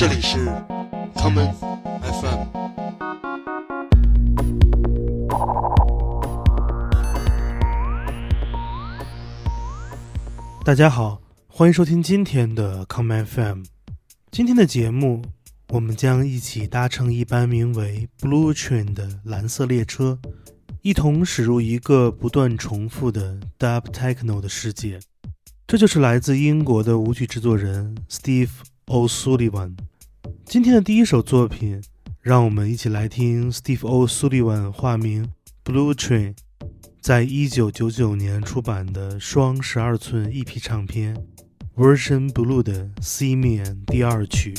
这里是 common FM。大家好，欢迎收听今天的 common FM。今天的节目，我们将一起搭乘一班名为 Blue Train 的蓝色列车，一同驶入一个不断重复的 Dub Techno 的世界。这就是来自英国的舞曲制作人 Steve O'Sullivan。今天的第一首作品，让我们一起来听 Steve O'Sullivan 化名 Blue Train，在一九九九年出版的双十二寸 EP 唱片 Version Blue 的 C 面第二曲。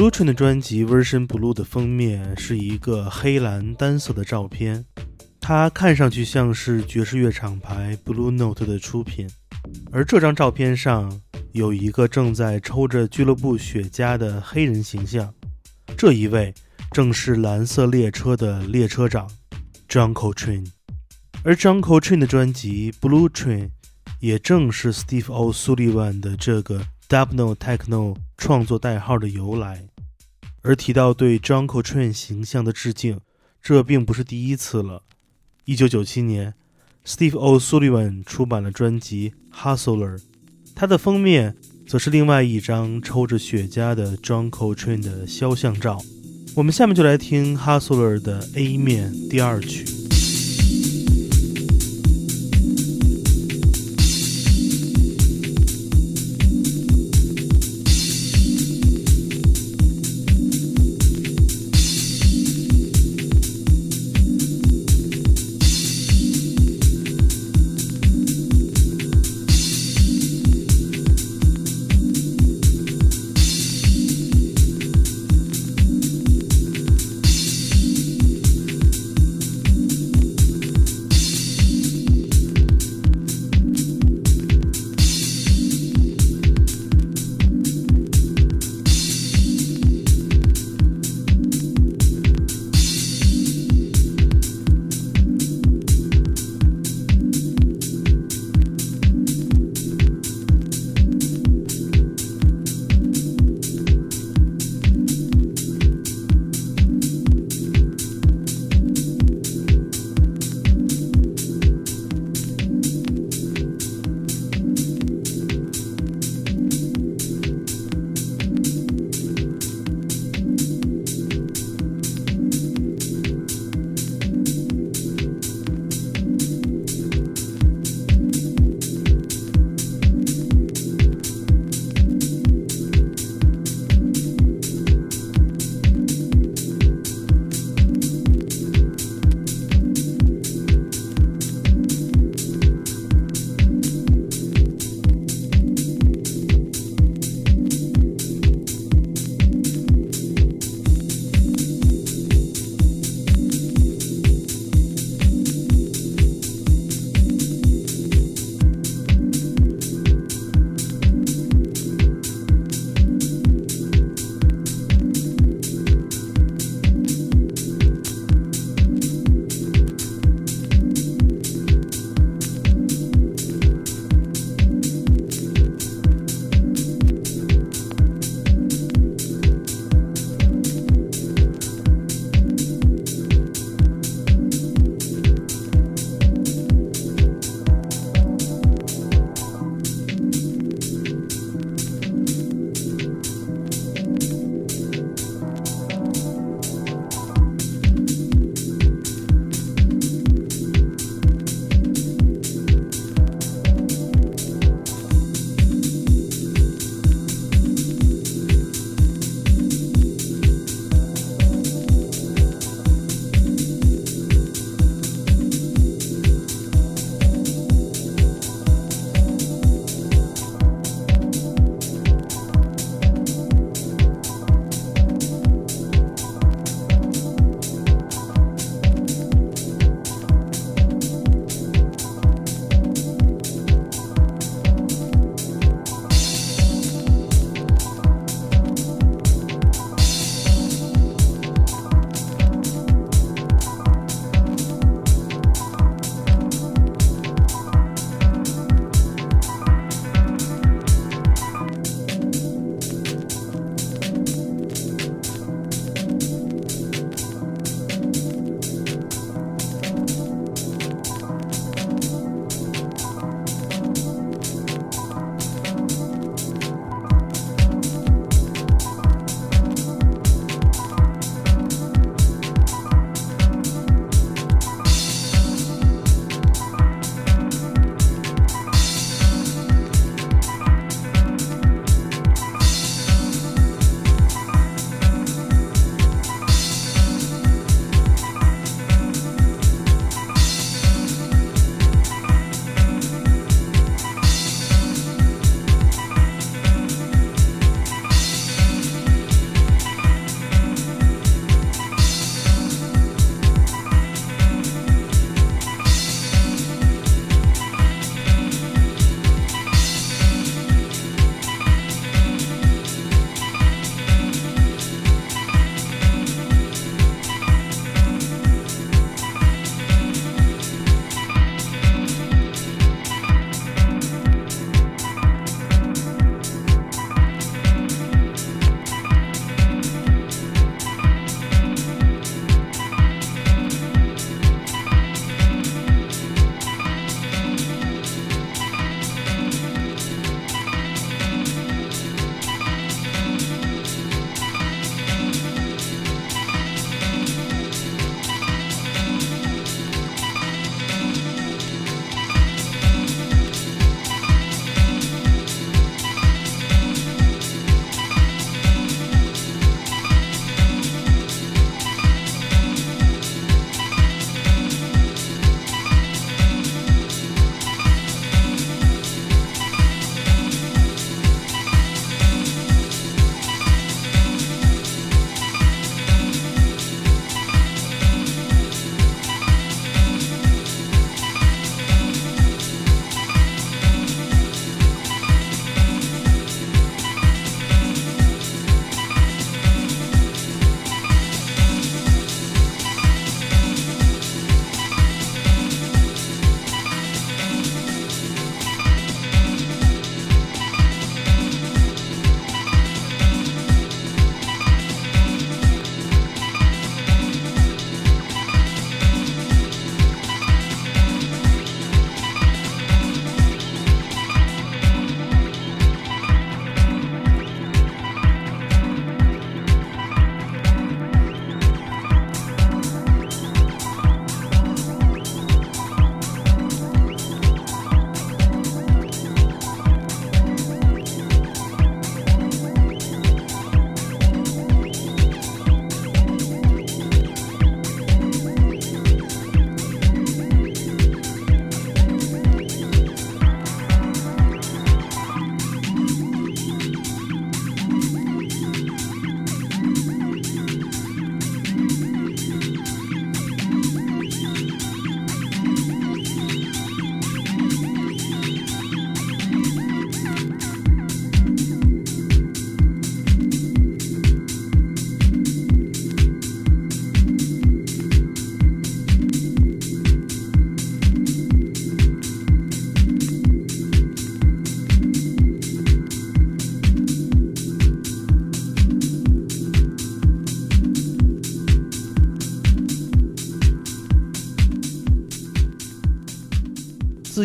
Blue Train 的专辑《Version Blue》的封面是一个黑蓝单色的照片，它看上去像是爵士乐厂牌 Blue Note 的出品。而这张照片上有一个正在抽着俱乐部雪茄的黑人形象，这一位正是蓝色列车的列车长 John Coltrane。而 John Coltrane 的专辑《Blue Train》也正是 Steve O'Sullivan 的这个 Dubno Techno 创作代号的由来。而提到对 jonkyll train 形象的致敬，这并不是第一次了。一九九七年，Steve O'Sullivan 出版了专辑《Hustler》，它的封面则是另外一张抽着雪茄的 jonkyll train 的肖像照。我们下面就来听《Hustler》的 A 面第二曲。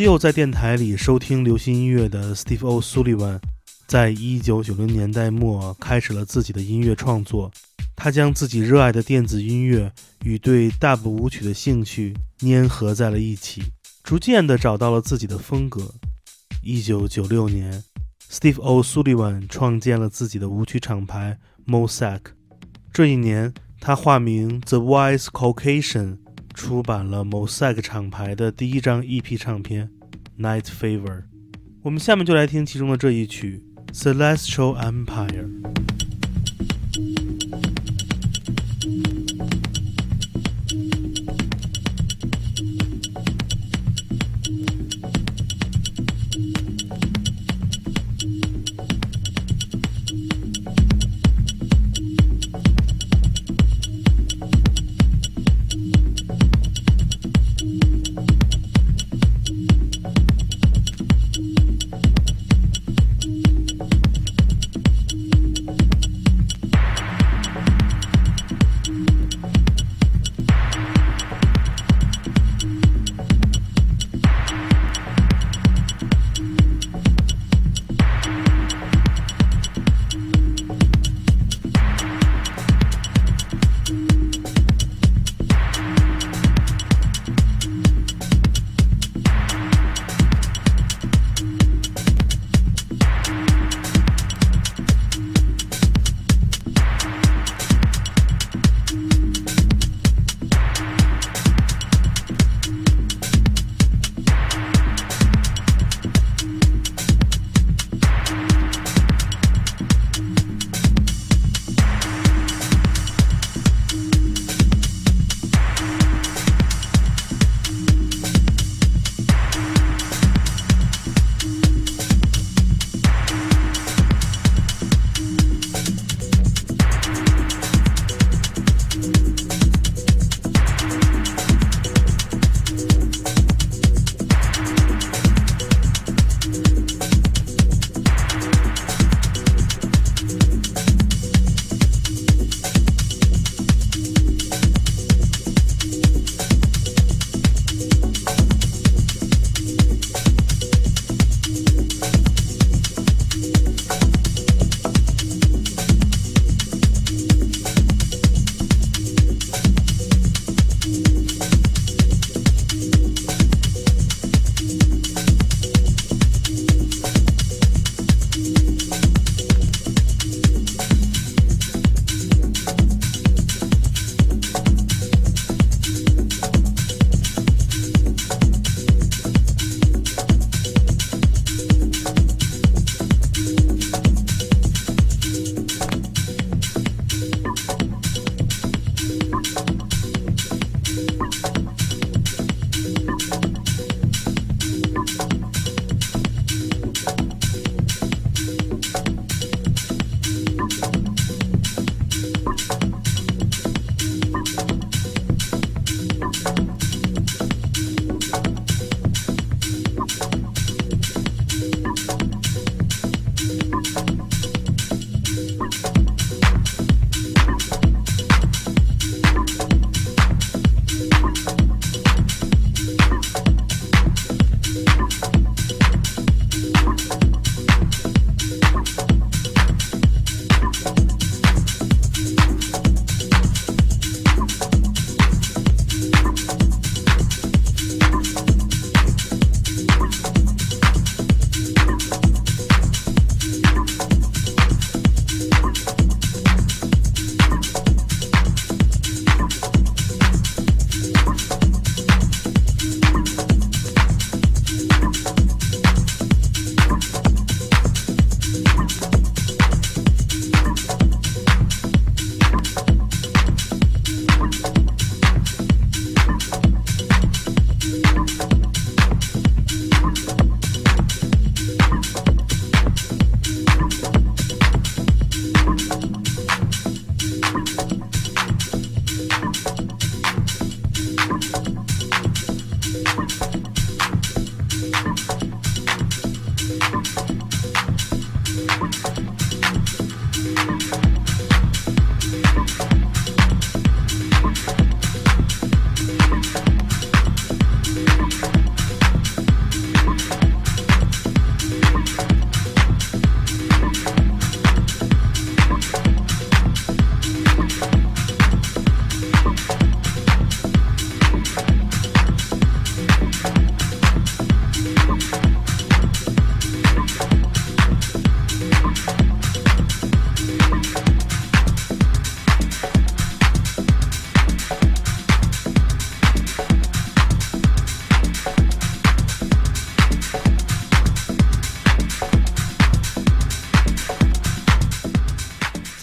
又在电台里收听流行音乐的 Steve O'Sullivan，在一九九零年代末开始了自己的音乐创作。他将自己热爱的电子音乐与对 Dub 舞曲的兴趣粘合在了一起，逐渐地找到了自己的风格。一九九六年，Steve O'Sullivan 创建了自己的舞曲厂牌 Mosaic。这一年，他化名 The Wise Caucasian，出版了 Mosaic 厂牌的第一张 EP 唱片《Night Fever》。我们下面就来听其中的这一曲《Celestial Empire》。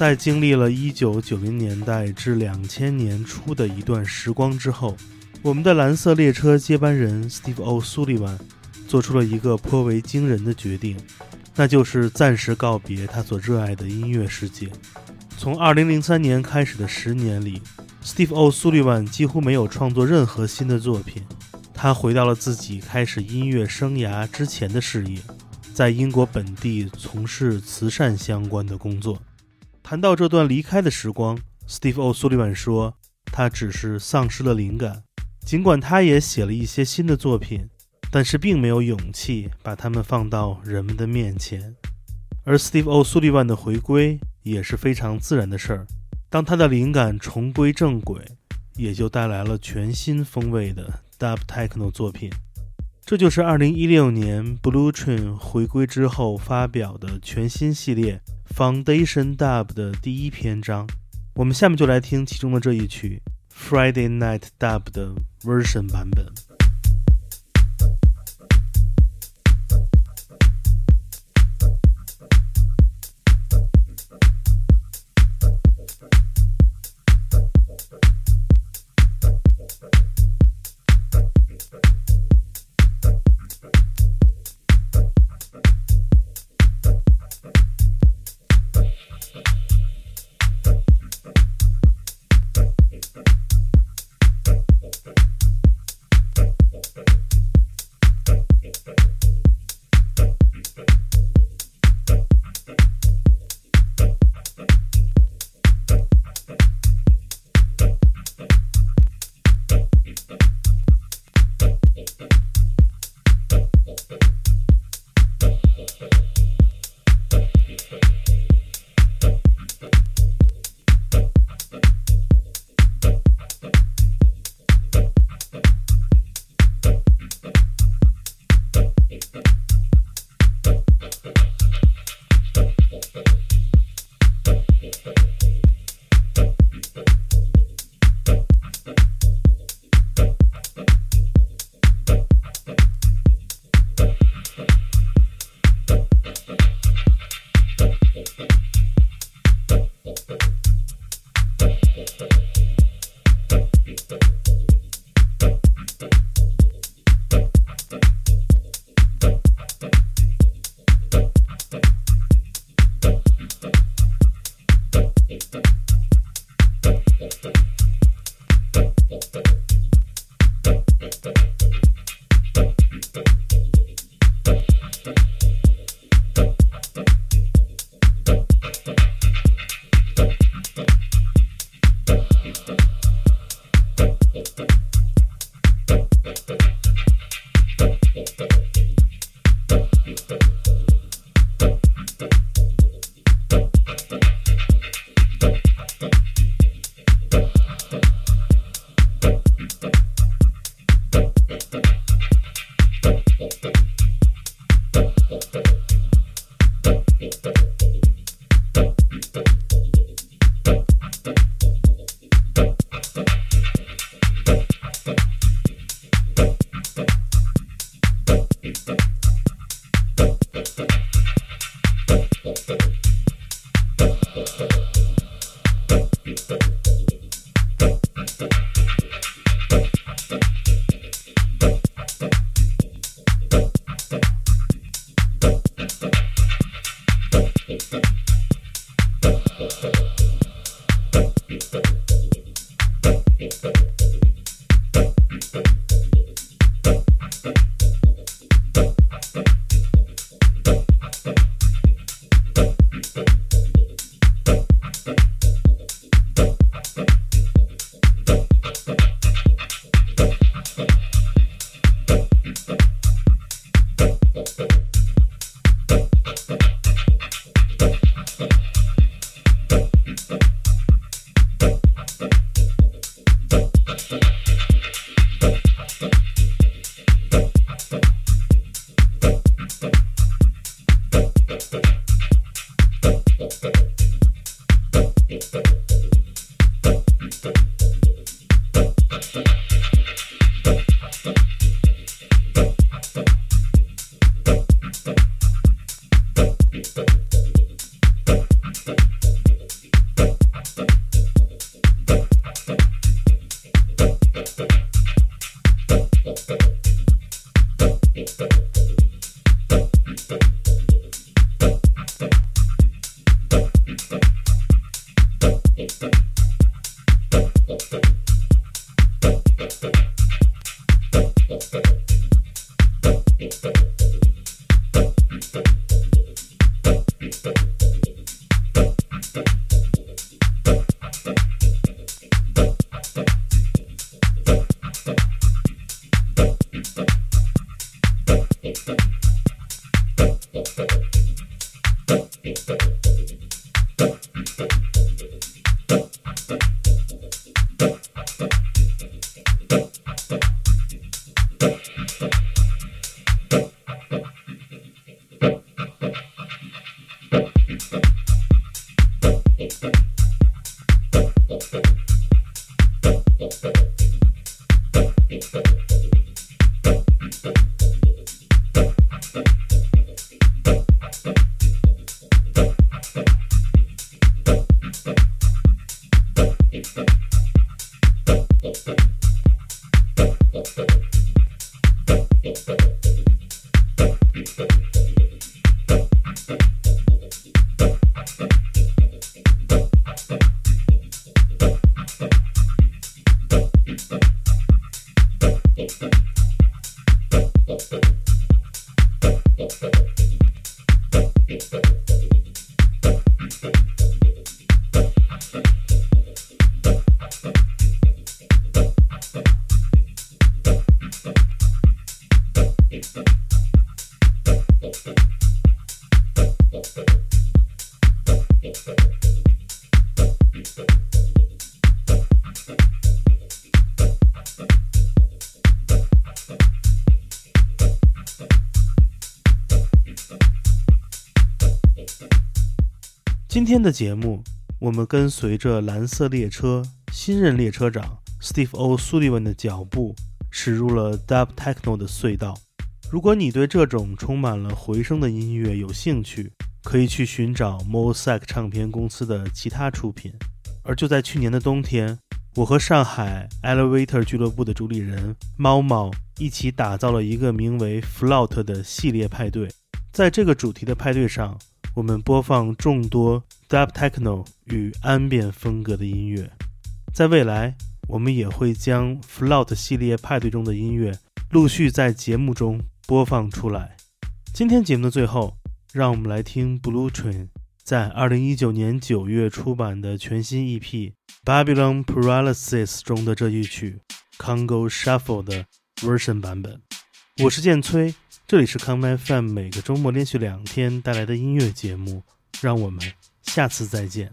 在经历了一九九零年代至两千年初的一段时光之后，我们的蓝色列车接班人 Steve O'Sullivan 做出了一个颇为惊人的决定，那就是暂时告别他所热爱的音乐世界。从二零零三年开始的十年里，Steve O'Sullivan 几乎没有创作任何新的作品。他回到了自己开始音乐生涯之前的事业，在英国本地从事慈善相关的工作。谈到这段离开的时光，Steve O'Sullivan 说：“他只是丧失了灵感，尽管他也写了一些新的作品，但是并没有勇气把它们放到人们的面前。而 Steve O'Sullivan 的回归也是非常自然的事儿。当他的灵感重归正轨，也就带来了全新风味的 Dub Techno 作品。这就是二零一六年 Blue Train 回归之后发表的全新系列。” Foundation Dub 的第一篇章，我们下面就来听其中的这一曲 Friday Night Dub 的 version 版本。的节目，我们跟随着蓝色列车新任列车长 Steve O'Sullivan 的脚步，驶入了 Dub Techno 的隧道。如果你对这种充满了回声的音乐有兴趣，可以去寻找 Mosaic 唱片公司的其他出品。而就在去年的冬天，我和上海 Elevator 俱乐部的主理人猫猫一起打造了一个名为 Float 的系列派对。在这个主题的派对上，我们播放众多 Dub Techno 与 Ambient 风格的音乐。在未来，我们也会将 Float 系列派对中的音乐陆续在节目中播放出来。今天节目的最后，让我们来听 Blue Train 在2019年9月出版的全新 EP Babylon Paralysis 中的这一曲 Congo Shuffle 的 version 版本。我是剑崔。这里是康麦 FM，每个周末连续两天带来的音乐节目，让我们下次再见。